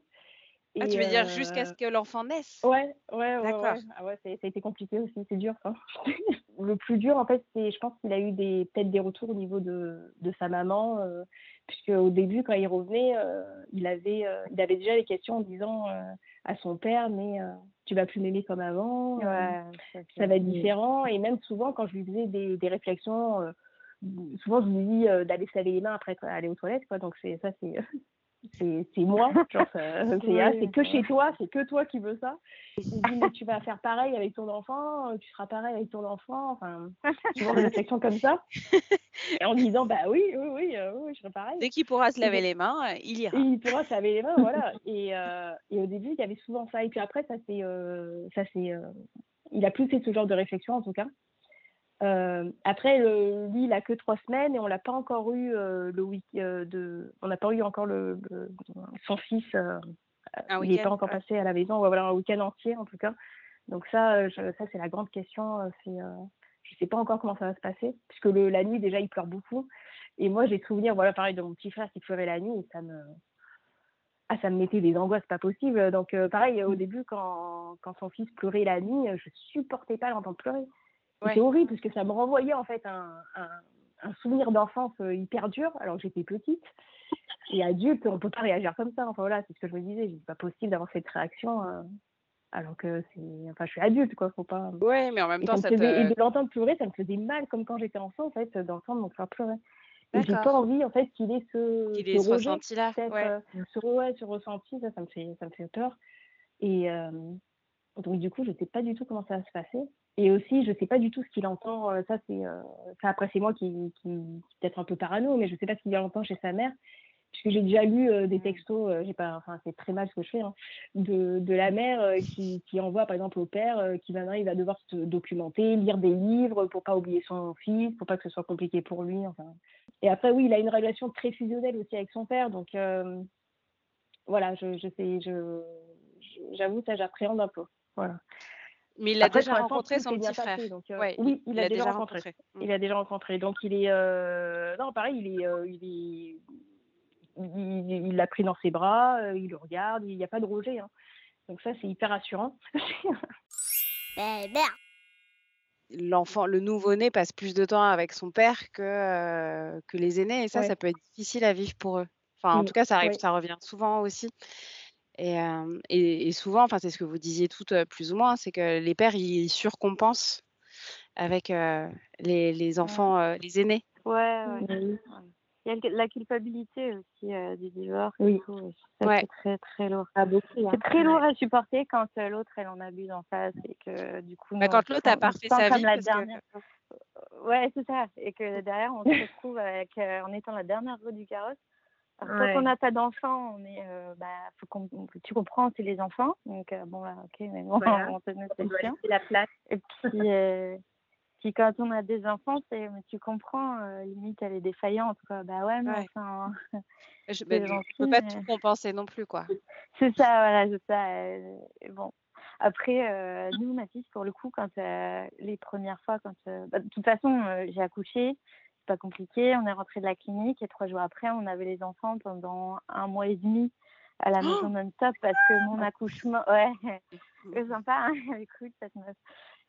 Ah, tu veux dire euh, jusqu'à ce que l'enfant naisse? Ouais, ouais, ouais. D'accord. ouais. Ah ouais, ça a été compliqué aussi, c'est dur. ça. le plus dur, en fait, c'est, je pense qu'il a eu des, peut-être des retours au niveau de, de sa maman, euh, puisque au début, quand il revenait, euh, il, avait, euh, il avait déjà des questions en disant euh, à son père, mais euh, tu vas plus m'aimer comme avant, euh, Ouais, ça va être différent. Et même souvent, quand je lui faisais des, des réflexions, euh, souvent je lui dis euh, d'aller se laver les mains après aller aux toilettes, quoi. Donc c'est ça, c'est c'est moi. Genre, ça- c'est ah, Oui, c'est que chez toi, c'est que toi qui veux ça. Et mais tu vas faire pareil avec ton enfant, euh, tu seras pareil avec ton enfant. Enfin, souvent des réflexions comme ça. Et en disant bah oui, oui, oui, euh, oui, je serai pareil. Dès qu'il pourra se laver les mains, euh, il ira. Il pourra se laver les mains, voilà. Et, euh, et au début, il y avait souvent ça. Et puis après, ça c'est, euh, ça c'est, euh, il a plus fait ce genre de réflexion en tout cas. Euh, après, le, lui, il a que trois semaines et on l'a pas encore eu euh, le week, euh, de, on n'a pas eu encore le, le- son fils. euh, il n'est pas encore passé à la maison. Voilà, un week-end entier en tout cas. Donc ça, euh, je- ça c'est la grande question. euh, C'est, euh, je sais pas encore comment ça va se passer puisque le, la nuit déjà il pleure beaucoup. Et moi, j'ai souvenir, voilà, pareil, de mon petit frère qui pleurait la nuit et ça me, ah, ça me mettait des angoisses pas possibles. Donc, euh, pareil, au début, quand, quand son fils pleurait la nuit, je supportais pas l'entendre pleurer. Ouais. C'est horrible parce que ça me renvoyait en fait un, un, un souvenir d'enfance euh, hyper dur alors que j'étais petite. Et adulte, on peut pas réagir comme ça. Enfin voilà, c'est ce que je me disais. C'est pas possible d'avoir cette réaction euh, alors que c'est. Enfin, je suis adulte, quoi. Faut pas. Ouais, mais en même Et, temps, ça et de l'entendre pleurer, ça me faisait mal, comme quand j'étais enfant, en fait, d'entendre mon frère pleurer. J'ai pas envie, en fait, qu'il ait ce, Qu'il ait ce ressenti-là. peut-être, Ouais. euh, ce, ouais, ce ressenti, ça, ça me fait, ça me fait peur. Et euh, donc, du coup, je sais pas du tout comment ça va se passer. Et aussi, je sais pas du tout ce qu'il entend. euh, Ça, c'est, euh, ça après, c'est moi qui, qui, qui peut-être un peu parano, mais je sais pas ce qu'il entend chez sa mère. parce que j'ai déjà lu euh, des Mmh. textos, euh, j'ai pas, enfin c'est très mal ce que je fais, hein, de, de la mère qui, qui envoie par exemple au père qui maintenant il va devoir se documenter, lire des livres pour pas oublier son fils, pour pas que ce soit compliqué pour lui. Enfin. Et après oui, il a une relation très fusionnelle aussi avec son père, donc voilà, je, je sais, je, je- j'avoue ça j'appréhende un peu. Voilà. Mais il a Après, déjà rencontré son petit frère. passé, donc, euh, Ouais, oui, il, a, déjà rencontré. Mmh. Il a déjà rencontré. Donc il est euh, non pareil, il est euh, il est il il l'a pris dans ses bras, il le regarde, il n'y a pas de rejet. hein. Donc ça c'est hyper rassurant. L'enfant, le nouveau-né passe plus de temps avec son père que, que les aînés et ça, Ouais. ça peut être difficile à vivre pour eux. Enfin, en Mmh, tout cas, ça arrive, ouais. ça revient souvent aussi et hem et et souvent, enfin, c'est ce que vous disiez toutes, plus ou moins, c'est que les pères, ils surcompensent avec, les les Ouais. enfants, les aînés. Ouais, ouais. Oui. ouais. Il y a la culpabilité aussi euh, du divorce. Oui. Ouais. c'est très, très lourd. Ah beaucoup. hein. C'est très lourd à supporter quand euh, l'autre, elle en abuse en face et que du coup, Bah, on quand l'autre a sent sa comme vie la parce que dernière. Ouais, c'est ça. Et que derrière, on se retrouve avec, euh, en étant la dernière roue du carrosse. Alors, Ouais. quand on n'a pas d'enfants, on est, euh, bah, faut qu'on- tu comprends, c'est les enfants. Donc, euh, bon, là, ok, mais bon, Voilà. on On doit laisser la place. Et puis, euh, puis quand on a des enfants, c'est, tu comprends, euh, limite, elle est défaillante, quoi. Bah ouais, mais Ouais. enfin, Je bah, on peut pas mais- tout compenser non plus, quoi. c'est ça, voilà, c'est ça. euh, bon. Après, euh, nous, ma fille, pour le coup, quand les premières fois, quand bah, de toute façon, j'ai accouché, pas compliqué, on est rentré de la clinique et trois jours après, on avait les enfants pendant un mois et demi à la maison non-stop parce que mon accouchement, ouais, c'est sympa, hein, elle est cool cette meuf.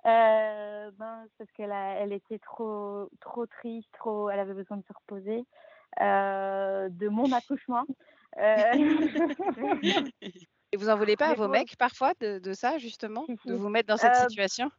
Euh, ben, parce qu'elle a- elle était trop, trop triste, trop, elle avait besoin de se reposer euh, de mon accouchement. Euh, Et vous en voulez pas à vos mecs parfois de de ça justement? Si, De vous mettre dans cette Euh, situation?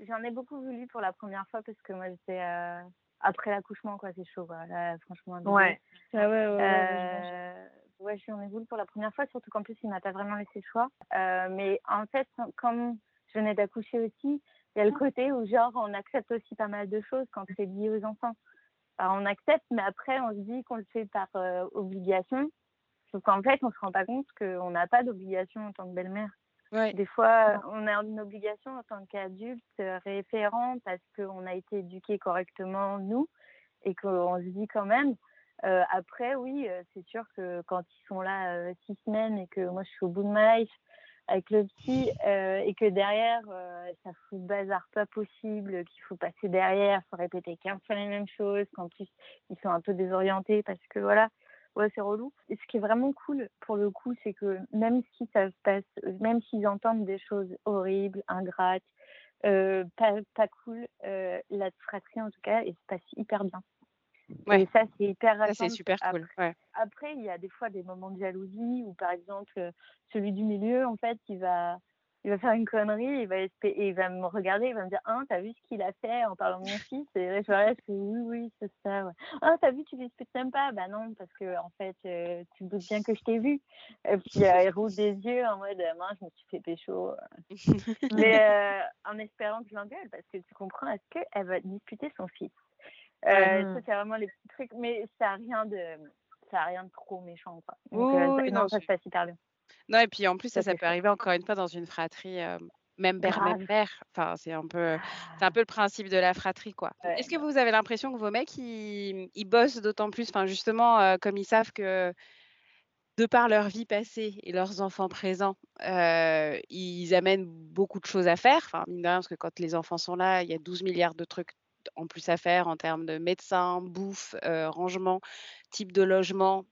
J'en ai beaucoup voulu pour la première fois parce que moi j'étais euh, après l'accouchement quoi, c'est chaud quoi. Là, franchement. Ouais. Ah ouais, ouais, ouais, ouais. Euh, ouais, je suis en voulu pour la première fois, surtout qu'en plus il m'a pas vraiment laissé le choix. Euh, mais en fait, comme je venais d'accoucher aussi, il y a le côté où genre on accepte aussi pas mal de choses quand c'est lié aux enfants. On accepte, mais après on se dit qu'on le fait par euh, obligation. Sauf qu'en fait, on se rend pas compte qu'on n'a pas d'obligation en tant que belle-mère. Ouais. Des fois, on a une obligation en tant qu'adulte euh, référent parce qu'on a été éduqué correctement, nous, et qu'on se dit quand même. euh, après, oui, euh, c'est sûr que quand ils sont là euh, six semaines et que moi je suis au bout de ma life avec le petit euh, et que derrière ça fout le bazar pas possible, qu'il faut passer derrière, faut répéter 15 fois les mêmes choses, qu'en plus ils sont un peu désorientés parce que voilà, ouais, c'est relou. Et ce qui est vraiment cool pour le coup, c'est que même si ça se passe, même s'ils entendent des choses horribles, ingrates, euh, pas, pas cool, euh, la fratrie en tout cas, elle se passe hyper bien. Ouais. Et ça, c'est hyper Ça, c'est super cool. Ouais. Après, il y a des fois des moments de jalousie où, par exemple, euh, celui du milieu, en fait, il va, il va faire une connerie, il va, et il va me regarder, il va me dire Hein, t'as vu ce qu'il a fait en parlant de mon fils? Et là, je vais rester, oui, oui, c'est ça. Ouais. Ah, t'as vu, tu l'expliques même pas? Bah non, parce que, en fait, euh, tu te doutes bien que je t'ai vu. Et puis, euh, il roule des yeux en mode Mince, je me suis fait pécho. Mais euh, en espérant que je l'engueule, parce que tu comprends, est-ce qu'elle va disputer son fils? Euh, Mhm. Ça, c'est vraiment les petits trucs, mais ça n'a rien de. Ça a rien de trop méchant, quoi. Donc, euh, oui, non, non, ça se passe hyper bien. Non et puis en plus ça, Ça, peut arriver encore une fois dans une fratrie, heu, même père, même Grave. mère. Enfin, c'est un peu c'est un peu le principe de la fratrie, quoi. Ouais. Est-ce que vous avez l'impression que vos mecs, ils ils bossent d'autant plus, enfin justement, heu, comme ils savent que de par leur vie passée et leurs enfants présents, heu, ils amènent beaucoup de choses à faire? Enfin, mine de rien, parce que quand les enfants sont là, il y a 12 milliards de trucs en plus à faire en termes de médecins, bouffe, rangement, type de logement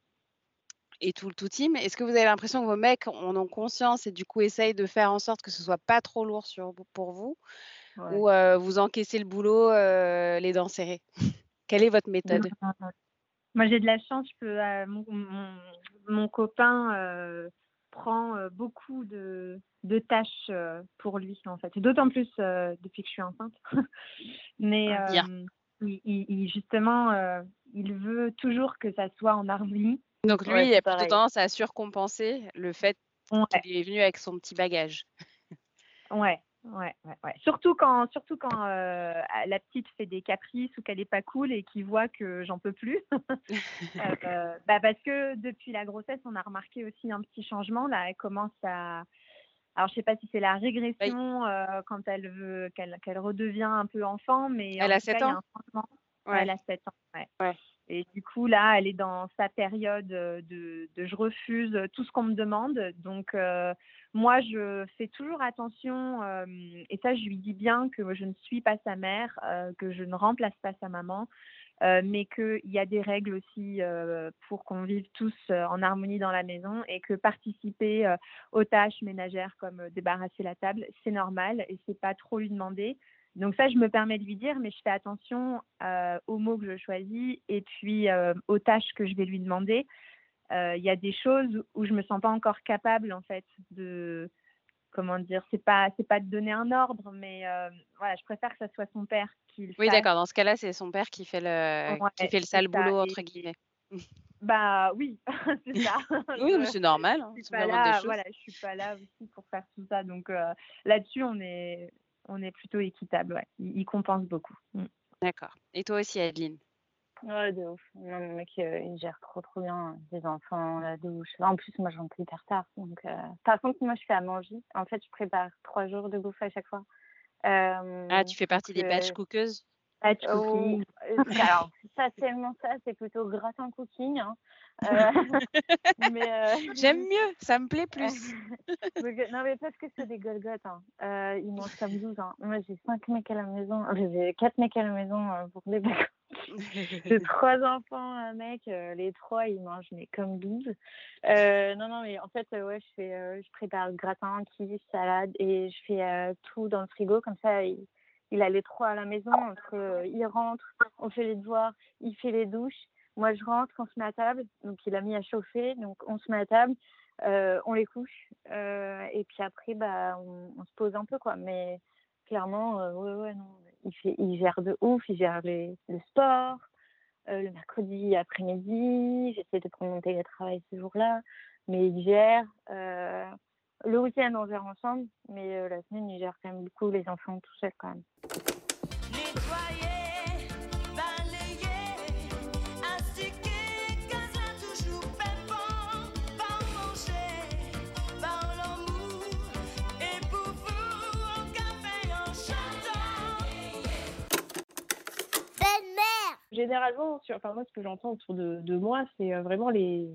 et tout le tout team. Est-ce que vous avez l'impression que vos mecs en ont conscience et du coup essayent de faire en sorte que ce soit pas trop lourd sur pour vous? Ouais. Ou, heu, vous encaissez le boulot, heu, les dents serrées? Quelle est votre méthode? Moi, j'ai de la chance, peux, euh, mon, mon, mon copain euh, prend euh, beaucoup de, de tâches euh, pour lui, en fait. D'autant plus euh, depuis que je suis enceinte. Mais Ah, euh, il, justement, euh, il veut toujours que ça soit en harmonie. Donc lui, Ouais, il a plutôt pareil. tendance à surcompenser le fait Ouais, qu'il est venu avec son petit bagage. ouais. Ouais, ouais, ouais. Surtout quand, surtout quand euh, la petite fait des caprices ou qu'elle est pas cool et qu'il voit que j'en peux plus. Euh, bah parce que depuis la grossesse, on a remarqué aussi un petit changement. Là, elle commence à. Alors, je sais pas si c'est la régression euh, quand elle veut, qu'elle redevient un peu enfant, mais Elle en a tout cas, 7 il y a ans? un changement. Ouais. Elle a 7 ans. Ouais. Et du coup, là, elle est dans sa période euh, de, je refuse tout ce qu'on me demande. Donc, euh, moi, je fais toujours attention, euh, et ça, je lui dis bien que je ne suis pas sa mère, que je ne remplace pas sa maman, mais qu'il y a des règles aussi pour qu'on vive tous en harmonie dans la maison et que participer aux tâches ménagères comme débarrasser la table, c'est normal et c'est pas trop lui demander. Donc ça, je me permets de lui dire, mais je fais attention euh, aux mots que je choisis et puis euh, aux tâches que je vais lui demander. Euh, Il y a des choses où je me sens pas encore capable en fait de comment dire, c'est pas c'est pas de donner un ordre, mais voilà, je préfère que ça soit son père qui le Oui, d'accord. Dans ce cas-là, c'est son père qui fait le, qui fait le sale boulot, entre guillemets. Bah oui, c'est ça. Oui, mais c'est normal. hein, je suis pas là, voilà, je suis pas là aussi pour faire tout ça. Donc euh, là-dessus, on est on est plutôt équitable. Ouais. Il, il compense beaucoup. Mm. D'accord. Et toi aussi, Adeline? Ouais, de ouf. Non, mon mec, euh, il gère trop, trop bien les enfants, la douche. En plus, moi, je rentre hyper tard. Donc, euh, Par contre, moi, je fais à manger. En fait, je prépare trois jours de bouffe à chaque fois. Euh, Ah, tu fais partie des batch cookeuses? Batch Oh, cooking. euh, alors, c'est pas tellement ça, c'est plutôt gratin cooking. hein. Euh, mais, euh, J'aime mieux, ça me plaît plus. euh, non, mais parce que c'est des Golgotes. Hein. Euh, ils mangent comme 12. Hein. Moi, j'ai cinq mecs à la maison. J'ai quatre mecs à la maison euh, pour les vacances. J'ai trois enfants, un mec. euh, les trois, ils mangent mais comme 12. Euh, non, non, mais en fait, euh, ouais, je fais, euh, je prépare le gratin, quiche, salade et je fais euh, tout dans le frigo. Comme ça, il, il a les trois à la maison. Euh, il rentre, on fait les devoirs, il fait les douches. Moi, je rentre, on se met à table. Donc, il a mis à chauffer. Donc, on se met à table, euh, on les couche. euh, et puis après, bah, on, se pose un peu, quoi. Mais clairement, ouais, ouais, non. Il, gère de ouf. Il gère le sport. le mercredi après-midi, j'essaie de prendre mon télétravail ce jour-là. Mais il gère. Le week-end, on gère ensemble. Mais euh, la semaine, il gère quand même beaucoup les enfants tout seul, quand même. Nettoyer, balayer, astiquer, car ça toujours fait bon. Par manger, par l'amour, et pour vous, en café, en chantant. Belle-mère, Généralement, sur, enfin, moi, ce que j'entends autour de, de moi, c'est euh, vraiment les.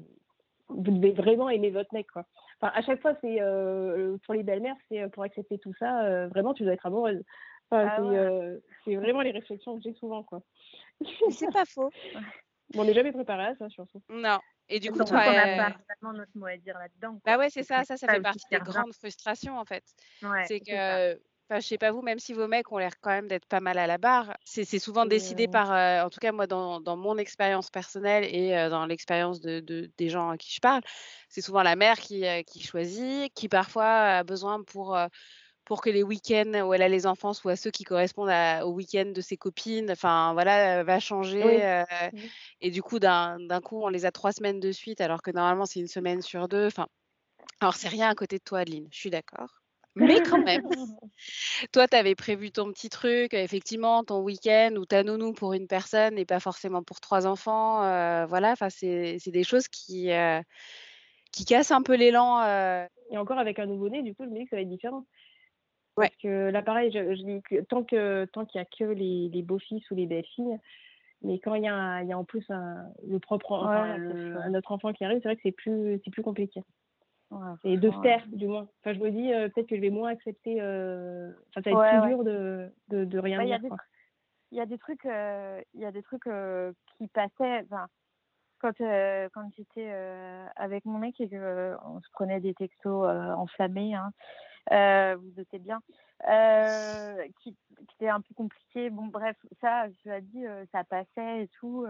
Vous devez vraiment aimer votre mec, quoi. Enfin, à chaque fois, c'est euh, pour les belles-mères, c'est euh, pour accepter tout ça. euh, vraiment, tu dois être amoureuse. Enfin, Ah c'est ouais. euh, c'est vraiment les réflexions que j'ai souvent, quoi. C'est pas faux. Bon, on n'est jamais préparé à ça, surtout. Non. Et du coup, toi, qu'on n'a euh, pas vraiment notre mot à dire là-dedans. bah ouais, c'est ça, ça, ça ça fait partie des grandes frustrations en fait. Ouais, c'est que, enfin, je sais pas vous, même si vos mecs ont l'air quand même d'être pas mal à la barre, c'est souvent décidé par, euh, en tout cas moi dans, dans mon expérience personnelle et euh, dans l'expérience de, de- des gens à qui je parle, c'est souvent la mère qui, euh, qui choisit, qui parfois a besoin pour, pour que les week-ends où elle a les enfants soient ceux qui correspondent à- au week-end de ses copines, enfin voilà, va changer. Oui. euh, et du coup, d'un d'un coup, on les a trois semaines de suite, alors que normalement c'est une semaine sur deux. Enfin, alors c'est rien à côté de toi, Adeline, je suis d'accord. Mais quand même, toi, tu avais prévu ton petit truc, euh, effectivement, ton week-end ou ta nounou pour une personne et pas forcément pour trois enfants. euh, voilà, enfin, c'est des choses qui, euh, qui cassent un peu l'élan. euh. Et encore avec un nouveau-né, du coup, je me dis que ça va être différent. Ouais. Parce que là, pareil, je, je dis que tant que tant qu'il n'y a que les, les beaux-fils ou les belles-filles, mais quand il y a, un- il y a en plus un, le propre, enfin, Ouais, le- un autre enfant qui arrive, c'est vrai que c'est plus, c'est plus compliqué. Ouais, Et de taire, du moins. Enfin, je me dis, euh, peut-être que je vais moins accepter. euh, Enfin, ça va être Ouais, plus ouais. dur de, de, de rien Bah, il y a dire. il y a des trucs euh, il y a des trucs euh, qui passaient enfin, quand euh, quand j'étais avec mon mec et que euh, on se prenait des textos enflammés hein, vous doutez bien qui, qui étaient un peu compliqués bon bref ça je l'ai dit ça passait et tout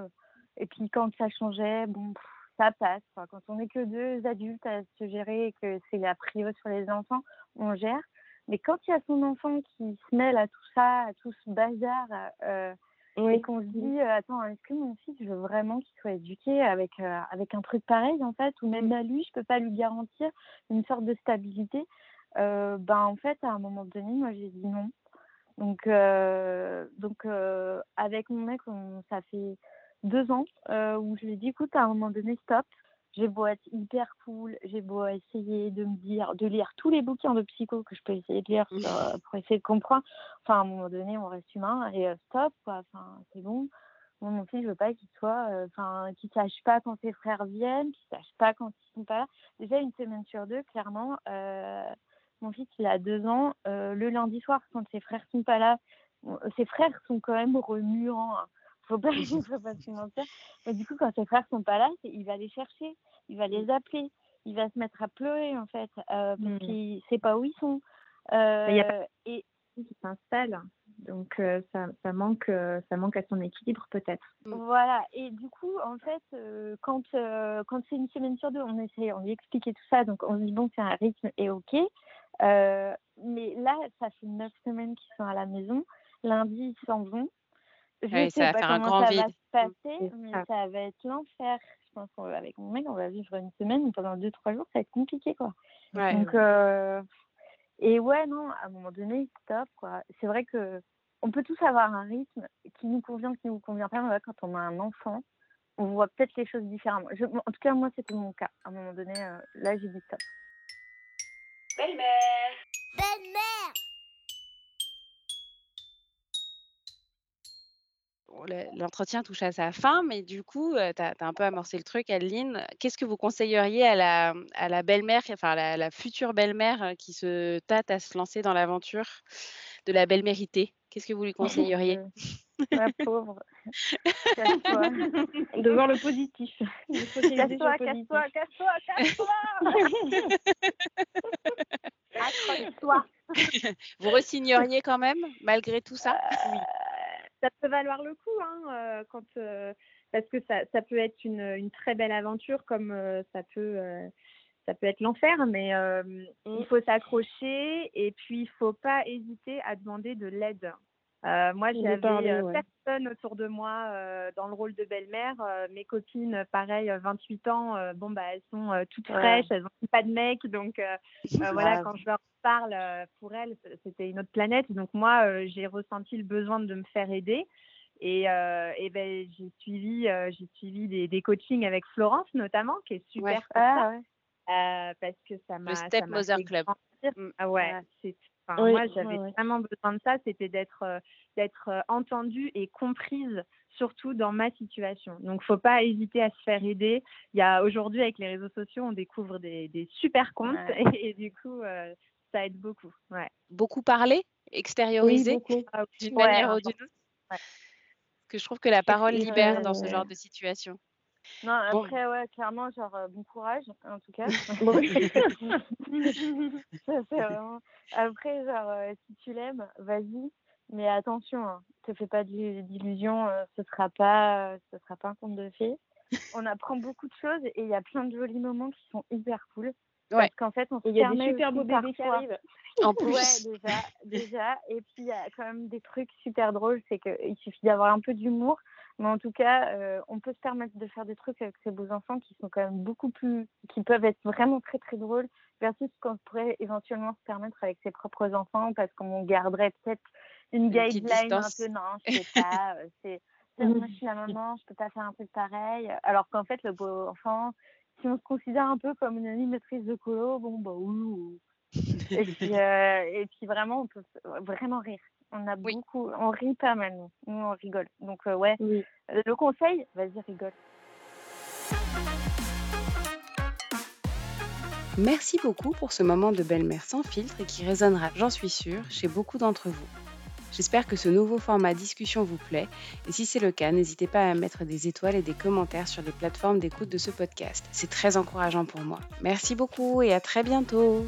et puis quand ça changeait bon pff, ça passe. Quand on n'est que deux adultes à se gérer et que c'est la prio sur les enfants on gère. Mais quand il y a son enfant qui se mêle à tout ça, à tout ce bazar, euh, et qu'on se dit, euh, attends, est-ce que mon fils, je veux vraiment qu'il soit éduqué avec, euh, avec un truc pareil, en fait, ou même à lui, je peux pas lui garantir une sorte de stabilité. ben, en fait, à un moment donné, moi, j'ai dit non. Donc, donc avec mon mec, on, ça fait deux ans euh, où je lui ai dit, écoute, à un moment donné, stop. J'ai beau être hyper cool, j'ai beau essayer de me dire, de lire tous les bouquins de psycho que je peux essayer de lire euh, pour essayer de comprendre. Enfin, à un moment donné, on reste humain et euh, stop, quoi. Enfin, c'est bon. Mon fils, je veux pas qu'il soit, enfin, qu'il sache pas quand ses frères viennent, qu'il sache pas quand ils sont pas là. Déjà, une semaine sur deux, clairement, mon fils, il a deux ans. le lundi soir, quand ses frères sont pas là, ses frères sont quand même remuants. hein. Faut pas, faut pas se mentir. Mais du coup, quand ses frères sont pas là, il va les chercher, il va les appeler, il va se mettre à pleurer en fait, euh, parce Mhm. qu'il sait pas où ils sont. il y a Euh, et qui s'installe. Donc euh, ça, ça manque, euh, ça manque à son équilibre peut-être. Mm. Voilà, et du coup, en fait, euh, quand, euh, quand c'est une semaine sur deux, on essaie, on lui explique tout ça, donc on se dit, bon, c'est un rythme et ok. Euh, mais là, ça fait neuf semaines qu'ils sont à la maison. Lundi, ils s'en vont. Je Ouais, ça sais va pas faire un comment grand ça va se passer, C'est mais ça. ça va être l'enfer. Je pense qu'avec mon mec, on va vivre une semaine, mais pendant deux, trois jours, ça va être compliqué, quoi. Ouais. Donc, euh, et ouais, non, à un moment donné, stop, quoi. C'est vrai que on peut tous avoir un rythme qui nous convient, qui nous convient pas. Mais ouais, quand on a un enfant, on voit peut-être les choses différemment. Je- en tout cas, moi, c'était mon cas. À un moment donné, euh, là, j'ai dit stop. Belle-mère. Bon, L'entretien touche à sa fin, mais du coup, tu as, un peu amorcé le truc, Adeline. Qu'est-ce que vous conseilleriez à la, à la belle-mère, enfin à la, la future belle-mère euh, qui se tâte à se lancer dans l'aventure de la belle-méritée Qu'est-ce que vous lui conseilleriez? Euh, la pauvre. De voir le positif. Casse-toi, casse-toi, casse-toi, casse-toi. Accroche-toi. Vous resigneriez quand même, malgré tout ça? Oui. Ça peut valoir le coup, hein, euh, quand, euh, parce que ça, ça peut être une, une très belle aventure comme euh, ça peut, ça peut être l'enfer, mais euh, il faut s'accrocher et puis il faut pas hésiter à demander de l'aide. Euh, moi, j'avais ouais. personne autour de moi euh, dans le rôle de belle-mère. Mes copines, pareil, euh, 28 ans, bon bah elles sont toutes Ouais. fraîches, elles n'ont pas de mec, donc voilà, quand je leur parle, euh, pour elles, c- c'était une autre planète. Donc moi, euh, j'ai ressenti le besoin de me faire aider. Et, euh, et ben, j'ai suivi, euh, j'ai suivi des, des coachings avec Florence notamment, qui est super Ouais. pour ça, Ah, ouais. euh, parce que ça m'a. ça Step Mother fait Club. grandir. Mm. Ah ouais, Ouais. c'est. Enfin, Oui, moi, j'avais ouais. vraiment besoin de ça, c'était d'être euh, d'être euh, entendue et comprise, surtout dans ma situation. Donc, faut pas hésiter à se faire aider. Il y a aujourd'hui avec les réseaux sociaux, on découvre des, des super comptes Ouais. et, du coup, euh, ça aide beaucoup. Ouais. Beaucoup parler, extérioriser beaucoup. Ah, d'une Ouais, manière ou d'une autre? Ouais. Parce que je trouve que la parole libère euh, dans ce genre de situation. Non, Bon. après, ouais, clairement, genre, euh, bon courage, en tout cas. Ça, c'est vraiment... Après, genre, euh, si tu l'aimes, vas-y. Mais attention, hein, te fais pas d'illu- d'illusions, euh, ce sera pas, euh, ce sera pas un conte de fées. On apprend beaucoup de choses et il y a plein de jolis moments qui sont hyper cool. Ouais. Parce qu'en fait, on se il y a des super beaux bébés qui arrivent. En plus, Ouais, déjà, déjà. Et puis, il y a quand même des trucs super drôles. C'est qu'il suffit d'avoir un peu d'humour. Mais en tout cas, euh, on peut se permettre de faire des trucs avec ces beaux enfants qui sont quand même beaucoup plus. qui peuvent être vraiment très, très drôles. Versus ce qu'on pourrait éventuellement se permettre avec ses propres enfants parce qu'on garderait peut-être une petite guideline un peu. Non, je sais pas. euh, c'est. c'est- Moi, je suis la maman, je peux pas faire un truc pareil. Alors qu'en fait, le beau enfant, si on se considère un peu comme une animatrice de colo, bon, bah oui. Et puis, euh, et puis vraiment, on peut vraiment rire. On a Oui. beaucoup, on rit pas mal, nous. Nous, on rigole. Donc, euh, ouais, Oui. Le conseil, vas-y, rigole. merci beaucoup pour ce moment de belle-mère sans filtre et qui résonnera, j'en suis sûre, chez beaucoup d'entre vous. J'espère que ce nouveau format discussion vous plaît et si c'est le cas, n'hésitez pas à mettre des étoiles et des commentaires sur les plateformes d'écoute de ce podcast. C'est très encourageant pour moi. Merci beaucoup et à très bientôt.